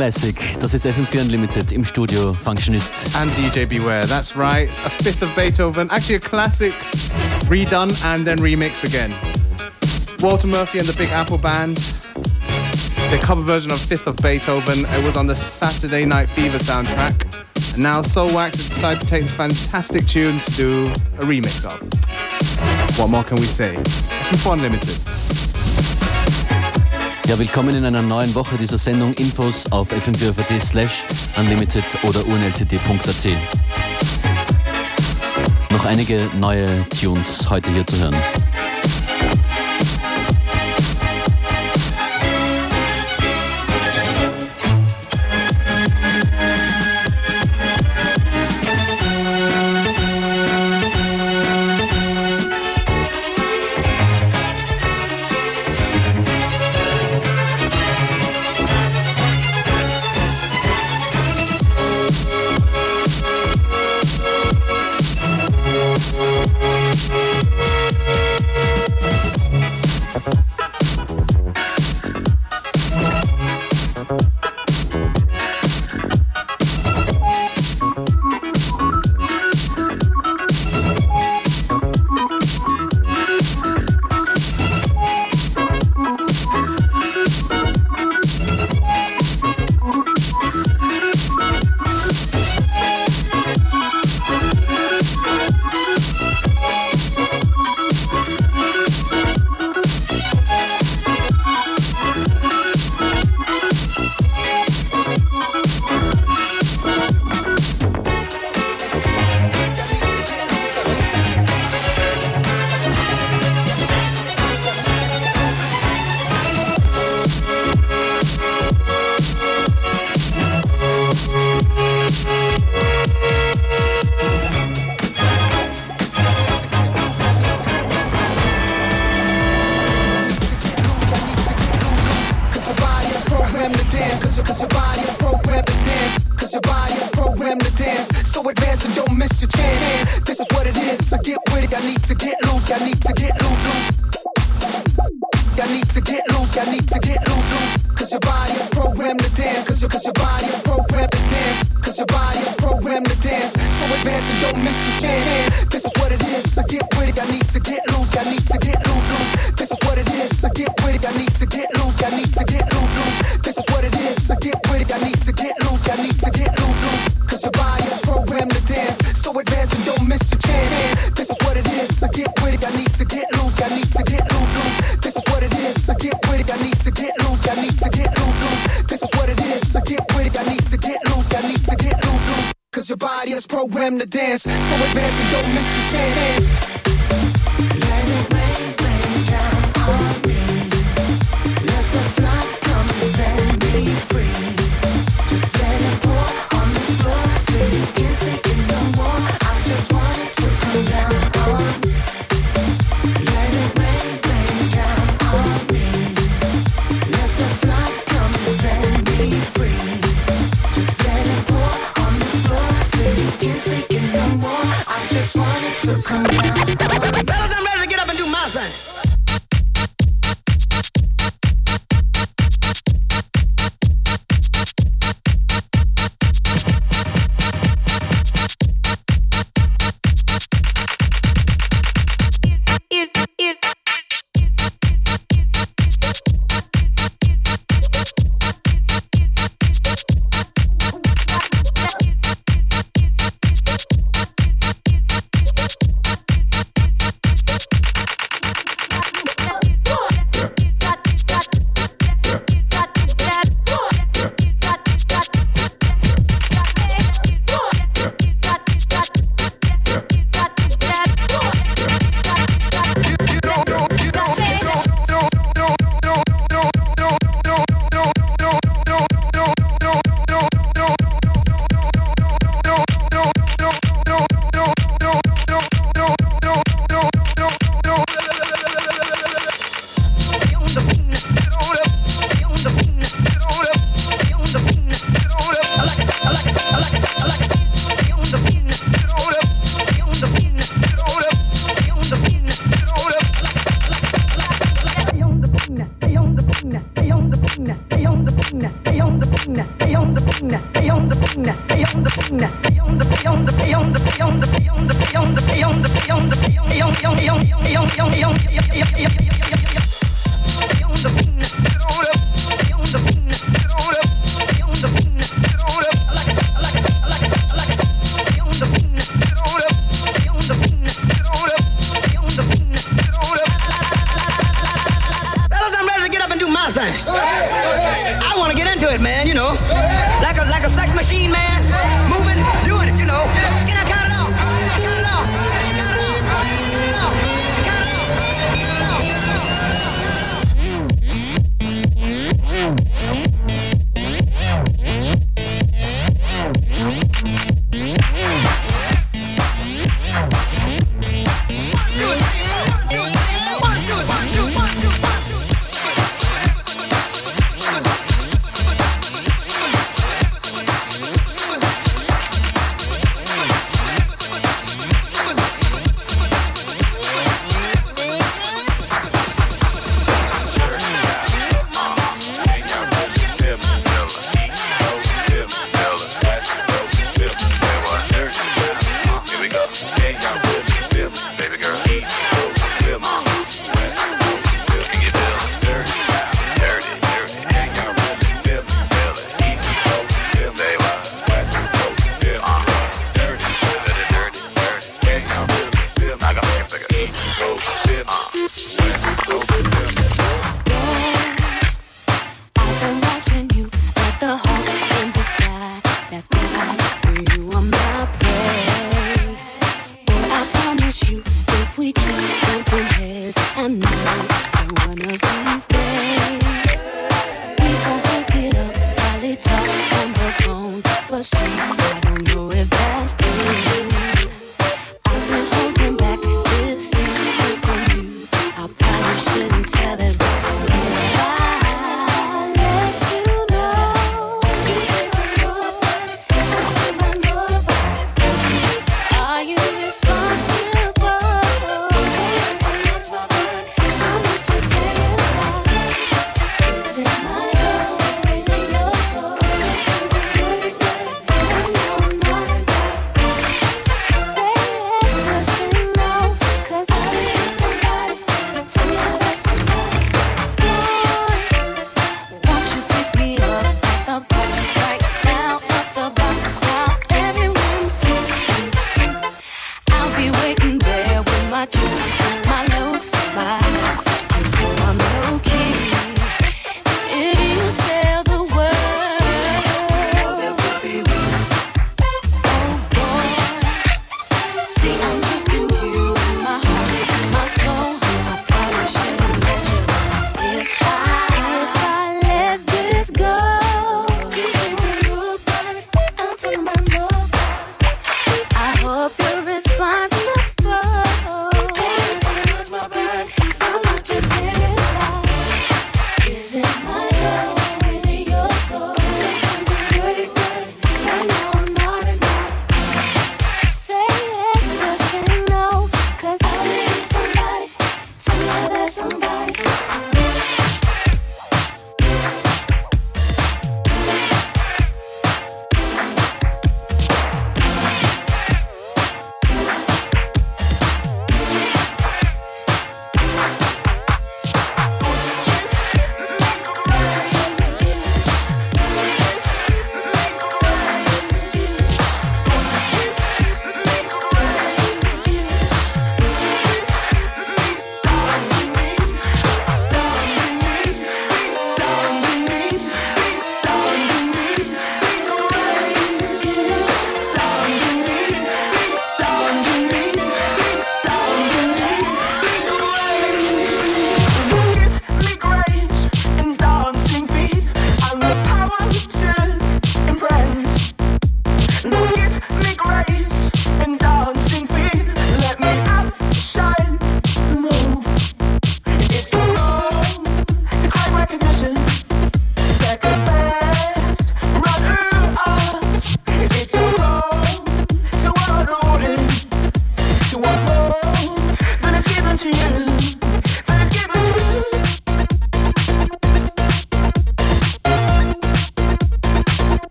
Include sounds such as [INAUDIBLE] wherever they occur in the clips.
classic. Das ist FM4 Unlimited im Studio Functionist. And DJ Beware, that's right. A fifth of Beethoven, actually a classic redone and then remixed again. Walter Murphy and the Big Apple Band, the cover version of Fifth of Beethoven. It was on the Saturday Night Fever soundtrack. And now Soulwax has decided to take this fantastic tune to do a remix of. What more can we say? FM4 Unlimited. Ja, willkommen in einer neuen Woche dieser Sendung. Infos auf fm4 slash unlimited oder unltd.at. Noch einige neue Tunes heute hier zu hören. this. I get with it. I need to get loose. I need to get loose, loose. I need to get loose. I need to get loose, loose. Cause your body is programmed to dance. Cause your, cause your body is programmed to dance. Cause your body is programmed to dance. So advance and don't miss your chance. This is what it is. I get with it. I need to get loose. I need to get loose, loose. This is what it is. I get with it. I need to get loose. I need to get loose, loose. This is what it is. I get with it. I need to get loose. I need to get loose, loose. Cause your body is programmed to dance. So advance and don't miss your chance. I need to get loose. I need to get loose, loose. This is what it is. So get with it. I need to get loose. I need to get loose, loose. Cause your body is programmed to dance. So advance and don't miss your chance.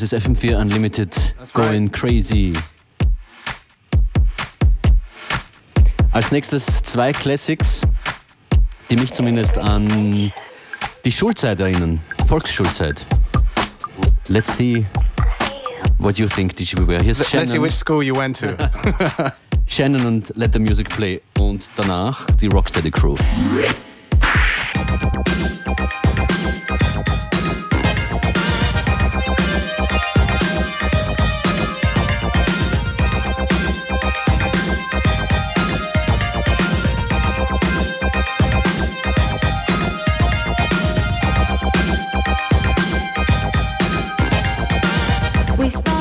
Das ist FM4 Unlimited Going. Crazy. Als nächstes zwei Classics, die mich zumindest an die Schulzeit erinnern, Volksschulzeit. Let's see what you think, DJ Beware. Here's Let's Shannon. see which school you went to. [LAUGHS] Shannon und Let the Music Play und danach die Rocksteady Crew. stop.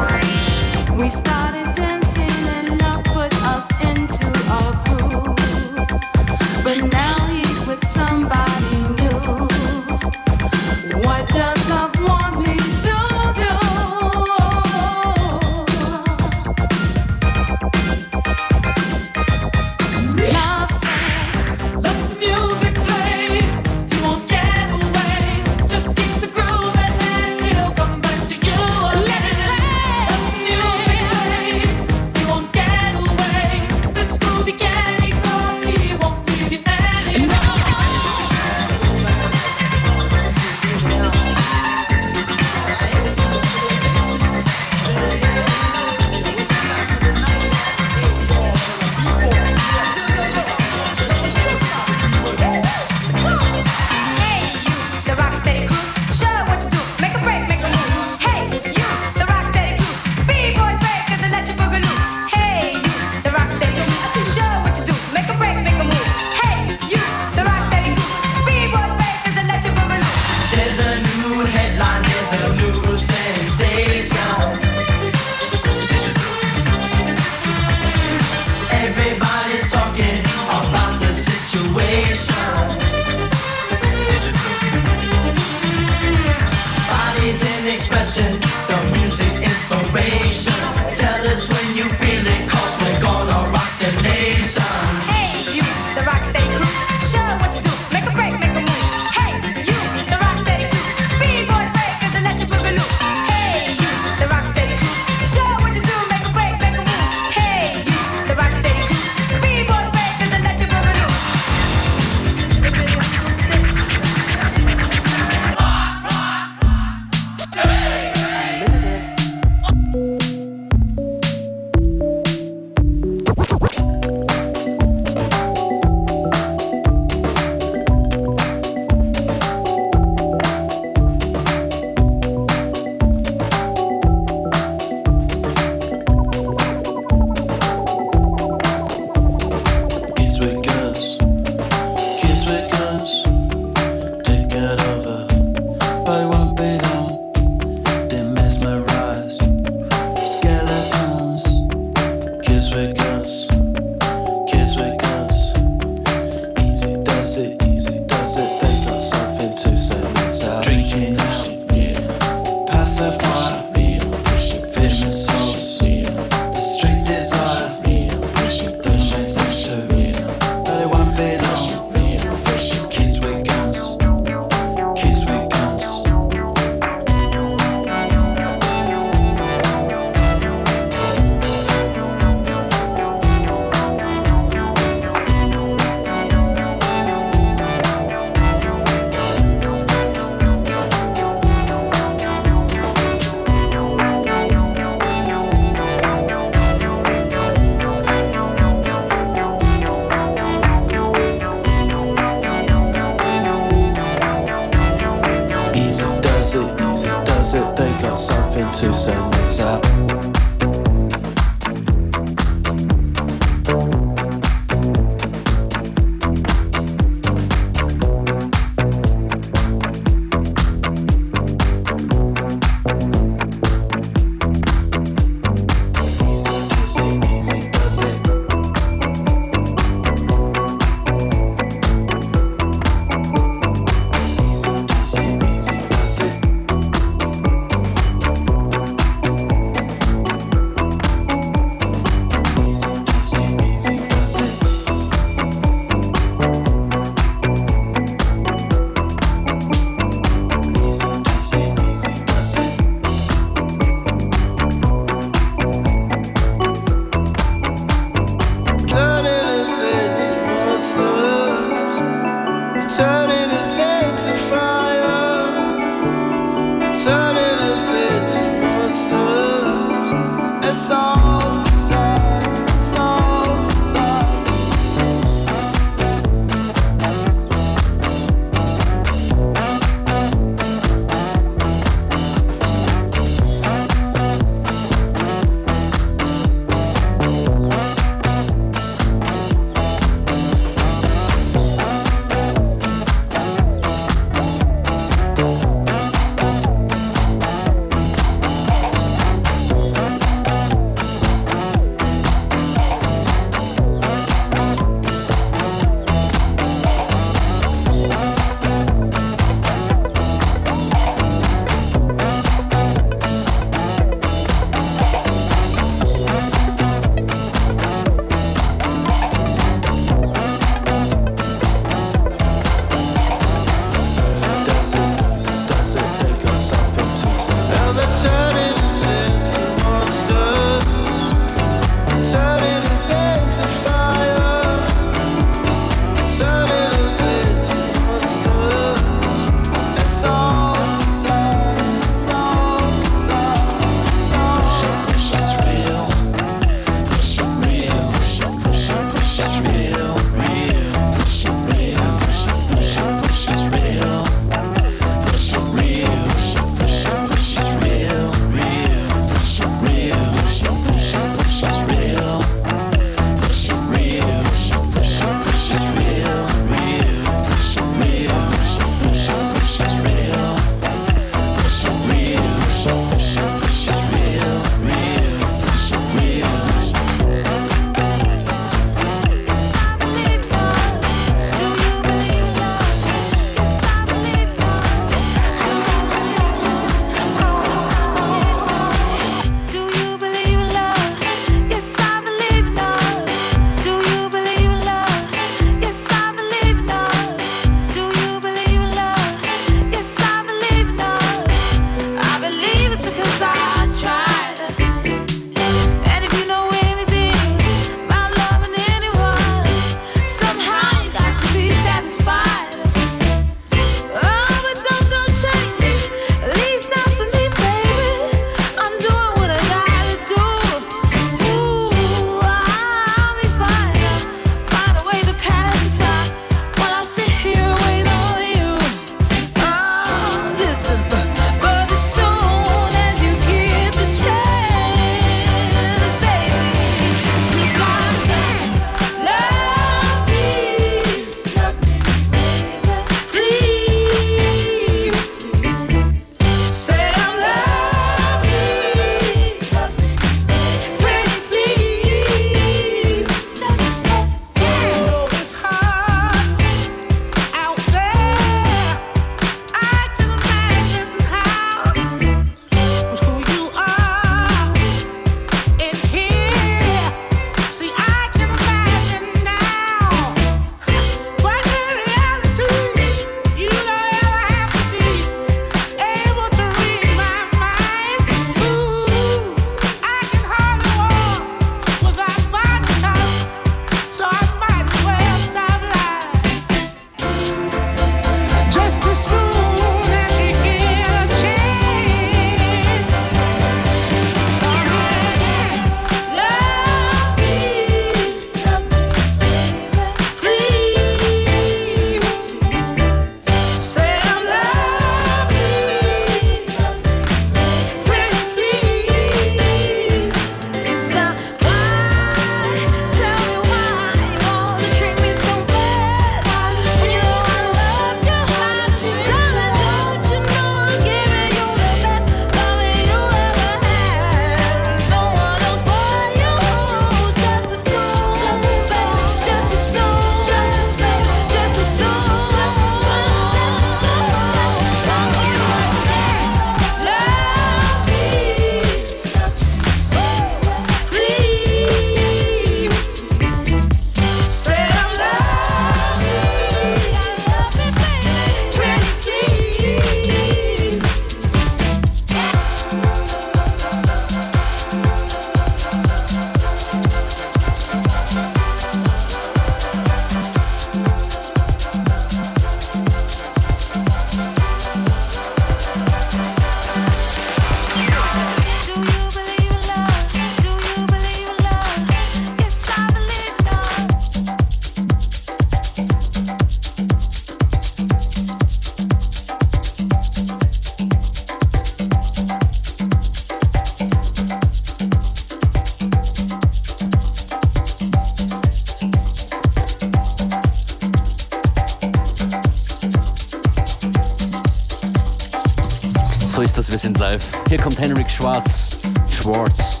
Wir sind live. Hier kommt Henrik Schwarz. Schwarz.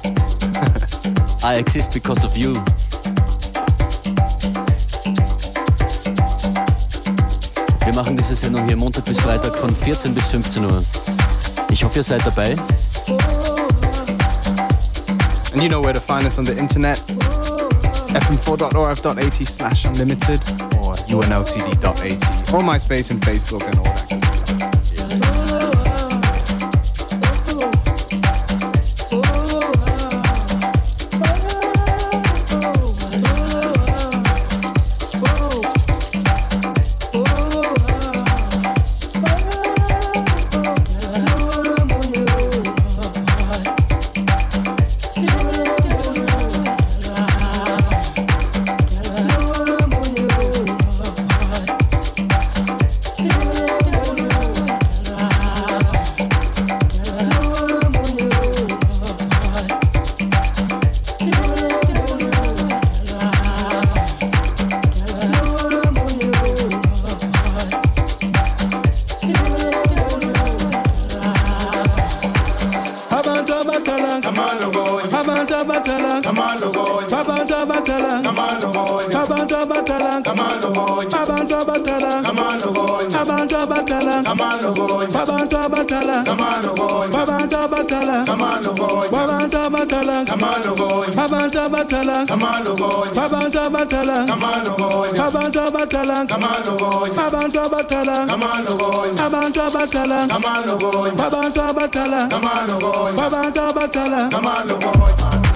[LAUGHS] I exist because of you. Wir machen diese Sendung hier Montag bis Freitag von 14 bis 15 Uhr. Ich hoffe, ihr seid dabei. And you know where to find us on the internet. fm4.orf.at slash unlimited or unltd.at or MySpace and Facebook and all that abantu abatala abantu abatala abantu abatala abantu abatala abantu abatala abantu abatala abantu abatala abantu abatala abantu abatala abantu abatala abantu abatala abantu abatala abantu abatala abantu abatala abantu abatala Henrik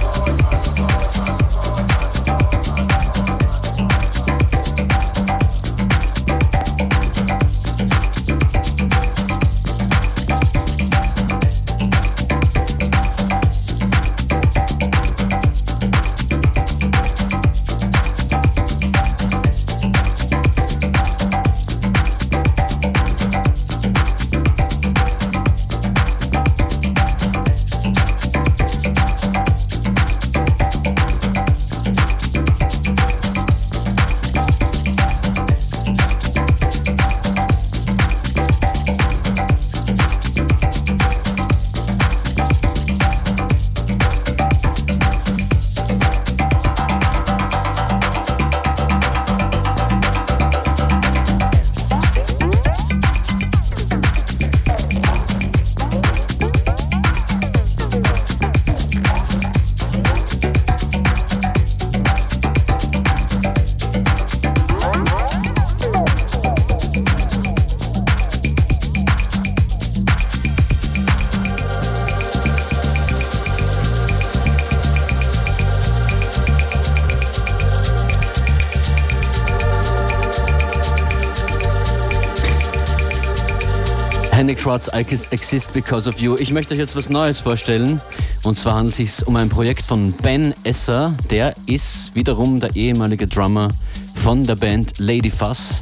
Schwarz, exist because of you. Ich möchte euch jetzt was Neues vorstellen. Und zwar handelt es sich um ein Projekt von Ben Esser. Der ist wiederum der ehemalige Drummer von der Band Lady Fuss,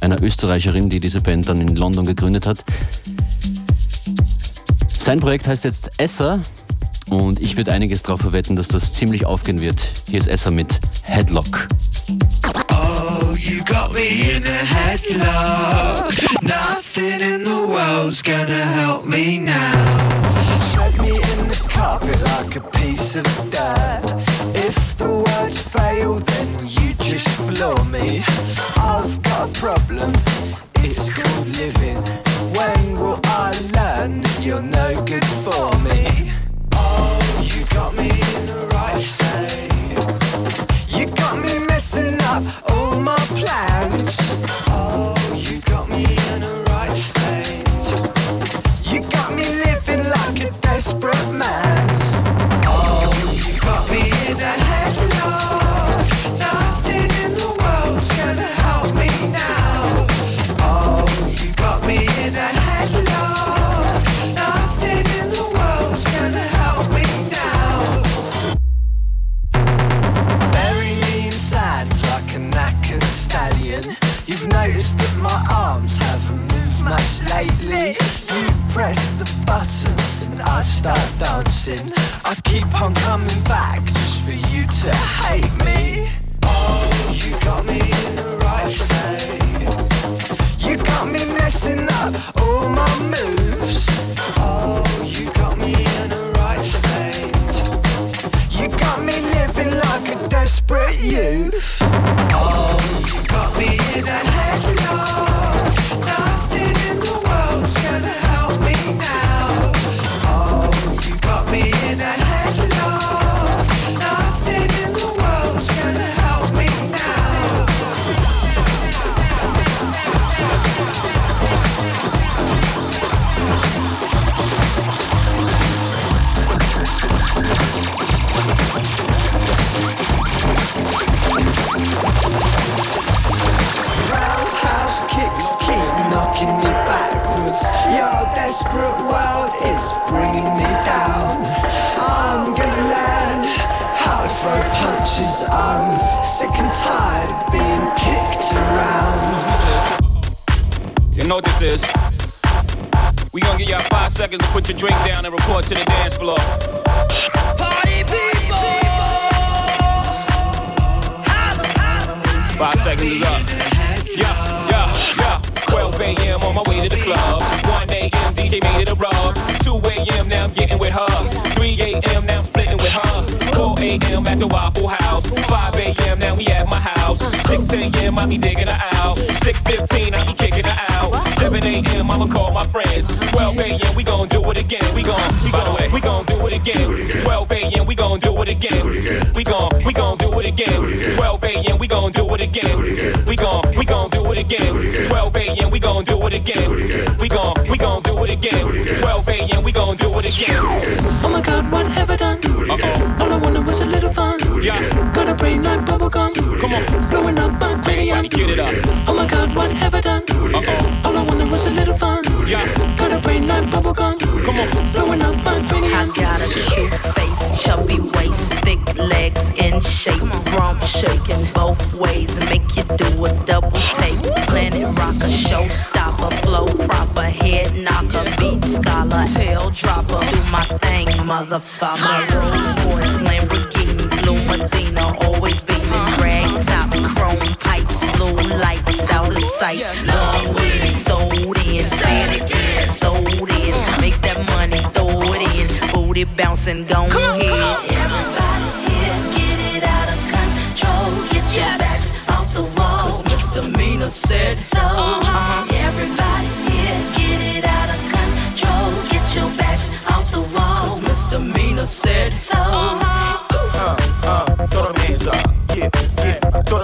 einer Österreicherin, die diese Band dann in London gegründet hat. Sein Projekt heißt jetzt Esser und ich würde einiges darauf verwetten, dass das ziemlich aufgehen wird. Hier ist Esser mit Headlock. Oh, you got me in a headlock. Nothing in world's gonna help me now. Shred me in the carpet like a piece of dirt. If the words fail, then you just floor me. I've got a problem, it's called living. When will I learn that you're no good for me? Oh, you got me in the right state. You got me messing up all my plans. Oh, you You've noticed that my arms haven't moved much lately. You press the button and I start dancing. I keep on coming back just for you to hate me. Oh, you got me in the right state You got me messing up all my moves. Oh, you got me in the right state You got me living like a desperate youth. Know what this is? We gonna give y'all five seconds to put your drink down and report to the dance floor. Party people! Five seconds is up. Yeah, yeah, yeah. 12 a.m. on my way to the club. 1 a.m. DJ made it a rub. 2 a.m. now I'm getting with her. 3 a.m. now I'm splitting with her. 4 a.m. at the Waffle House. 5 a.m. now we at my house. 6 a.m. I be digging her out. 6:15 I be kicking her out. 7 a.m. I'ma call my friends. 12 a.m. we gon' do it again. We gon' we gon' we gon' do it again. 12 a.m. we gon' do it again. We gon' we gon' do it again. 12 a.m. we gon' do it again. We gon' we gon' do it again. 12 a.m. we gon' do it again. We gon' we gon' do it again. 12 a.m. we gon' oh do it again. Oh my god, what have I done? Uh-oh. All I wanted was a little fun. Yeah. Got a brain like bubblegum. Come on. Blowing up my cranium. Get it up. Oh my god, what have I done? Uh-oh. All I wanted was a little fun. Yeah. Got a brain like bubblegum. Come on. Blowing up my I cranium. got a cute face, chubby waist, thick legs in shape, rump shaking both ways, make you do a double take. Planet rock, rocker, showstopper, flow proper, head knocker, beat scholar, tail dropper. Do my thing, motherfucker. Rolls Royce, Lamborghini, blue Medina, always beaming, rag top, chrome pipes, blue lights out of sight. Long weed, sold in, it again, sold in. Make that money, throw it in, booty bouncing, go ahead. Everybody here, get it out of control. Get your backs off the wall. Cause misdemeanor said so. Uh-huh. Everybody here, get it out of control. Get your backs off the wall. Cause misdemeanor said so. Uh, hands. Yeah, yeah,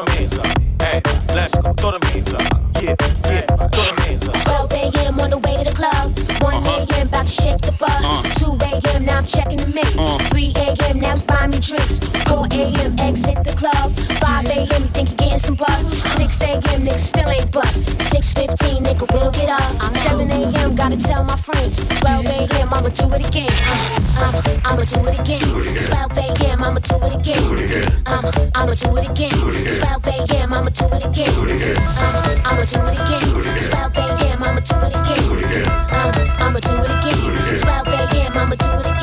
hands. Hey, let's go. Throw them hands up. Yeah, yeah, throw them hands up. 12 a.m. on the way to the club. 1 a.m. about to shake the butt. Uh. 2 a.m. now I'm checking the mix. Uh. 3 a.m. now find me drinks. 4 a.m. exit the club. Nigga still ain't bust. 6:15 nigga will get up. 7 a.m. gotta tell my friends. 12 a.m. I'ma do it again. Uh, uh, I'ma do it again. 12 a.m. I'ma do it again. Uh, I'ma do it again. 12 a.m. I'ma do it again. Uh, I'ma do it again. 12 a.m. I'ma do it again. Uh, I'ma do it again. 12 a.m. I'ma do it again.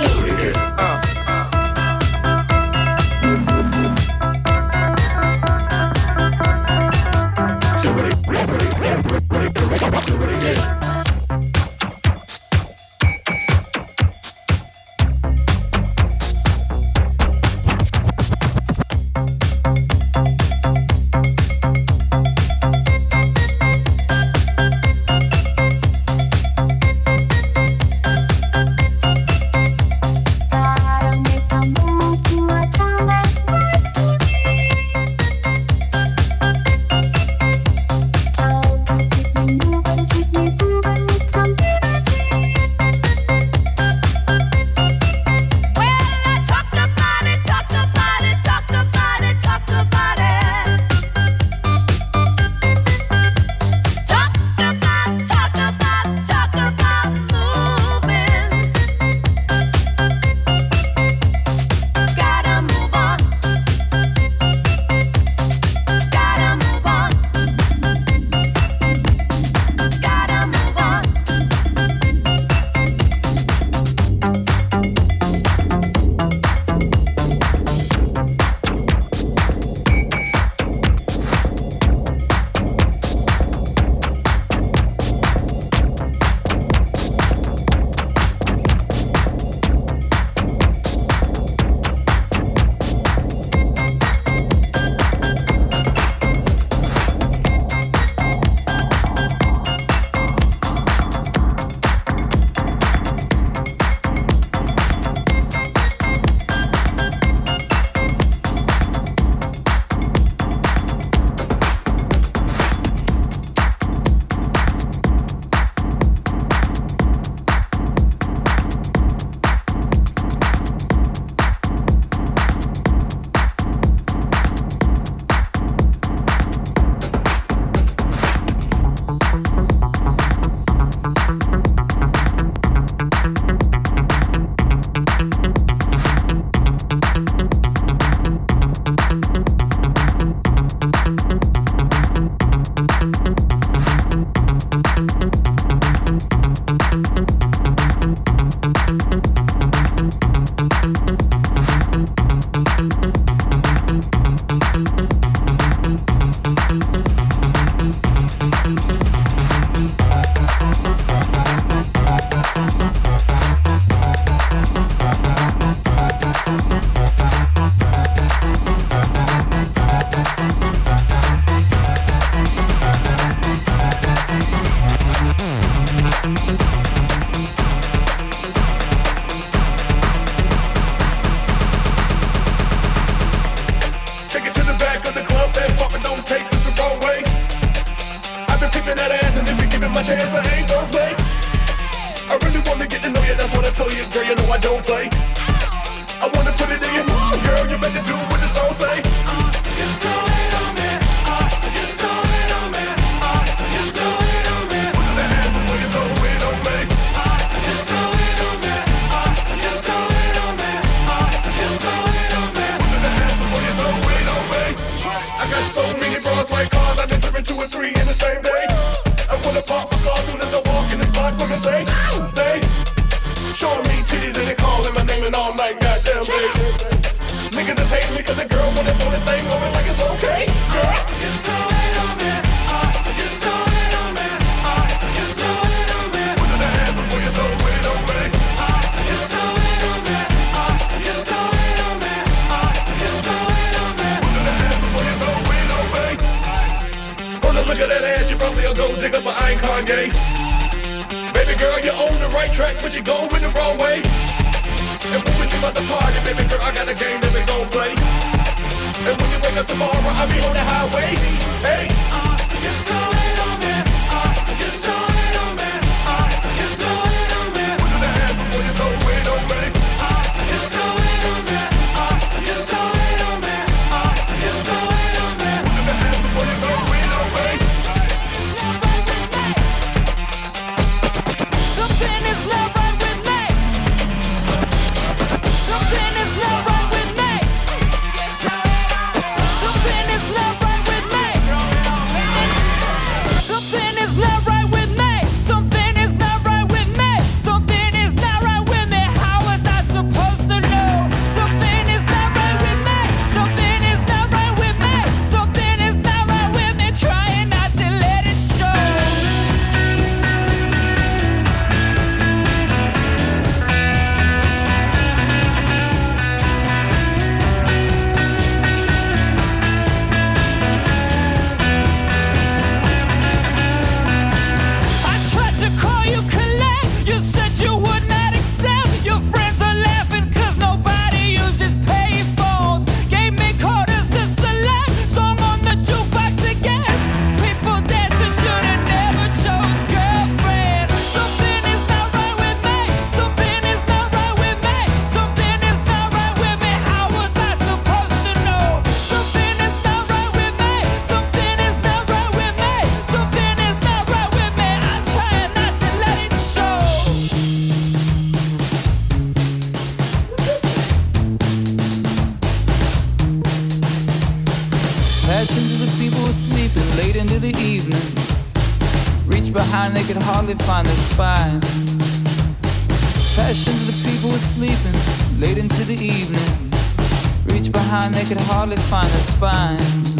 behind, they could hardly find their spines.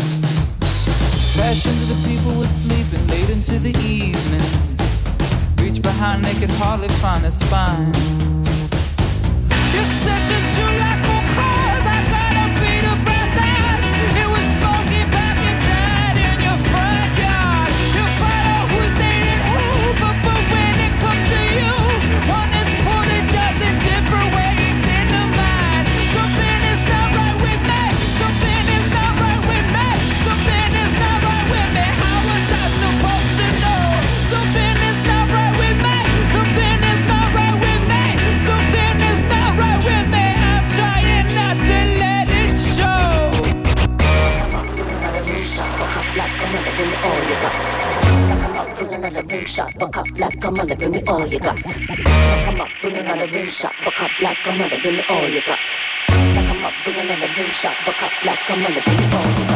Crash into the people were sleeping late into the evening. Reach behind, they could hardly find their spines. You're second shot, buck up like a mother, give me all you got. Come up, bring another rim shot, buck up like a mother, give me all you got. Come up, bring another rim shot, buck up like a mother, give me all you got.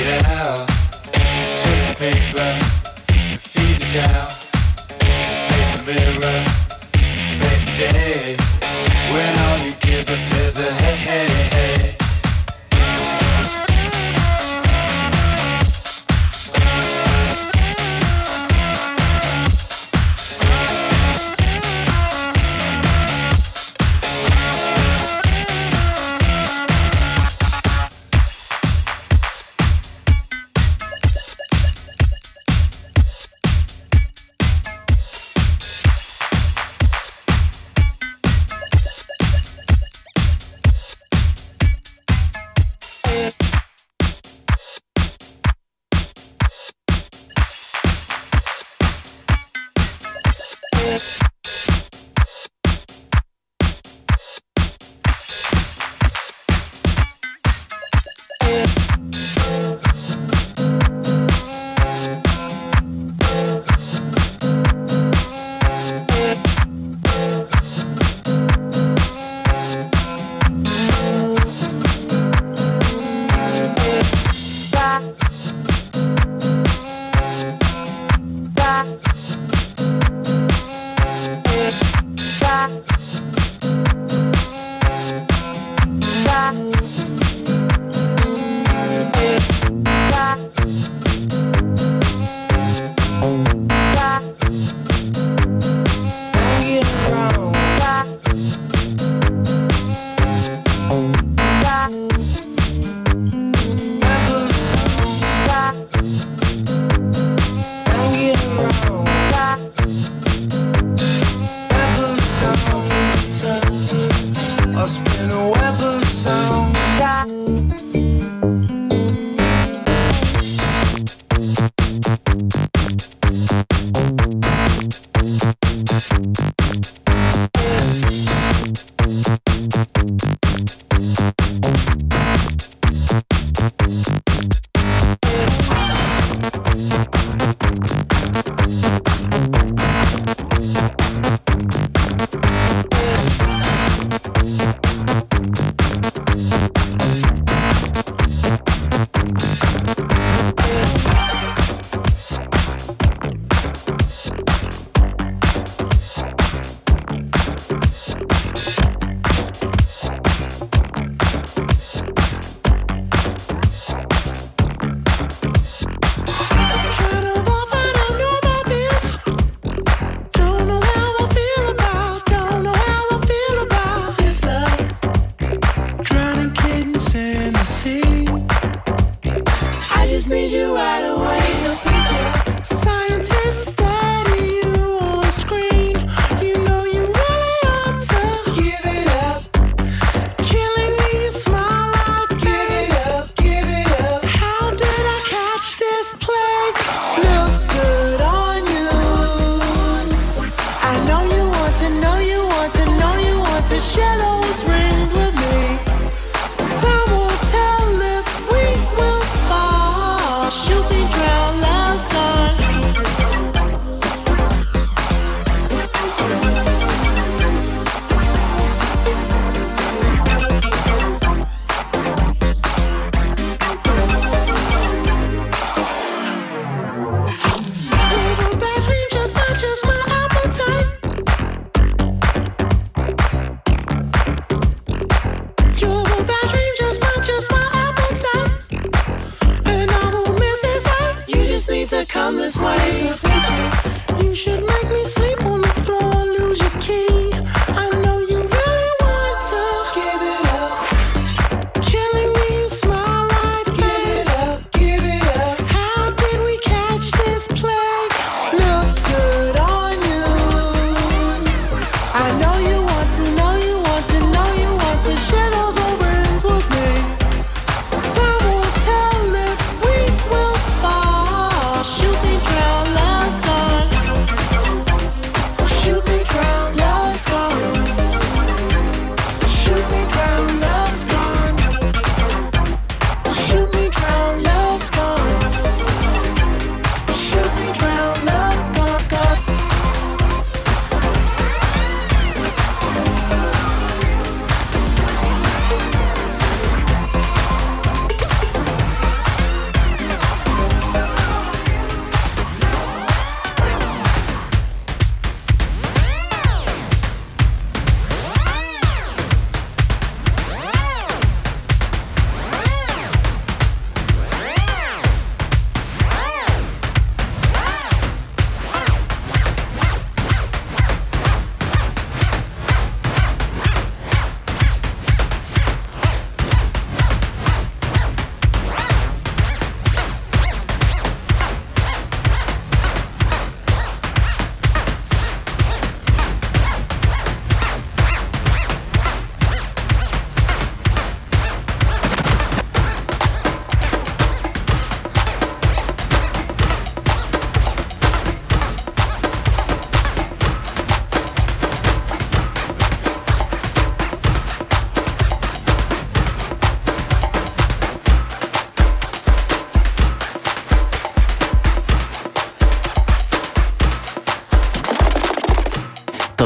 yeah.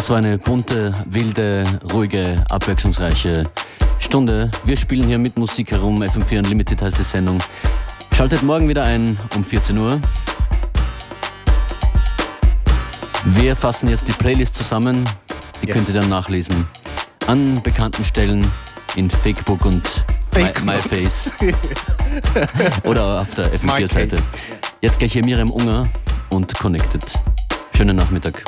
Das war eine bunte, wilde, ruhige, abwechslungsreiche Stunde. Wir spielen hier mit Musik herum. FM4 Unlimited heißt die Sendung. Schaltet morgen wieder ein um 14 Uhr. Wir fassen jetzt die Playlist zusammen. Die Yes. könnt ihr dann nachlesen. An bekannten Stellen in Facebook und My, Facebook. MyFace. [LAUGHS] Oder auf der FM4-Seite. Jetzt gleich hier Miriam Unger und Connected. Schönen Nachmittag.